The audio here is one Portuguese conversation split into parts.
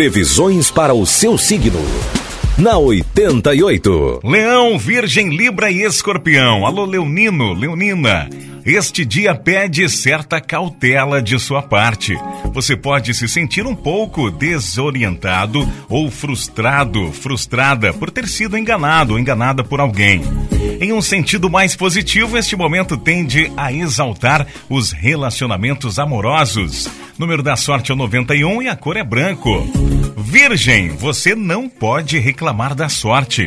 Previsões para o seu signo. Na 88. Leão, Virgem, Libra e Escorpião. Alô, Leonino, Leonina. Este dia pede certa cautela de sua parte. Você pode se sentir um pouco desorientado ou frustrado, frustrada por ter sido enganado ou enganada por alguém. Em um sentido mais positivo, este momento tende a exaltar os relacionamentos amorosos. Número da sorte é o 91 e a cor é branco. Virgem, você não pode reclamar da sorte.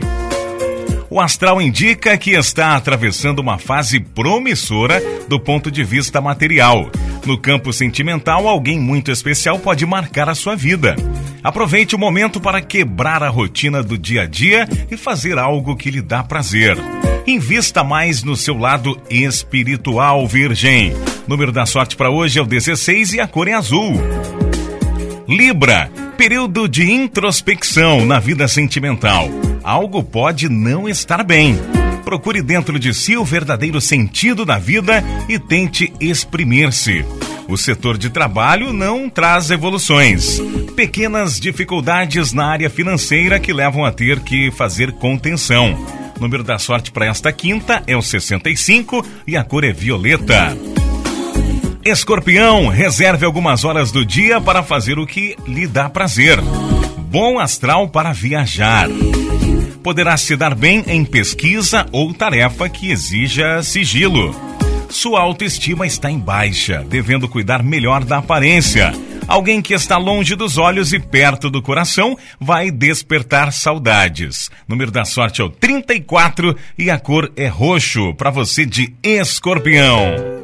O astral indica que está atravessando uma fase promissora do ponto de vista material. No campo sentimental, alguém muito especial pode marcar a sua vida. Aproveite o momento para quebrar a rotina do dia a dia e fazer algo que lhe dá prazer. Invista mais no seu lado espiritual, Virgem. Número da sorte para hoje é o 16 e a cor é azul. Libra, período de introspecção na vida sentimental. Algo pode não estar bem. Procure dentro de si o verdadeiro sentido da vida e tente exprimir-se. O setor de trabalho não traz evoluções. Pequenas dificuldades na área financeira que levam a ter que fazer contenção. Número da sorte para esta quinta é o 65 e a cor é violeta. Escorpião, reserve algumas horas do dia para fazer o que lhe dá prazer. Bom astral para viajar. Poderá se dar bem em pesquisa ou tarefa que exija sigilo. Sua autoestima está em baixa, devendo cuidar melhor da aparência. Alguém que está longe dos olhos e perto do coração vai despertar saudades. Número da sorte é o 34 e a cor é roxo para você de escorpião.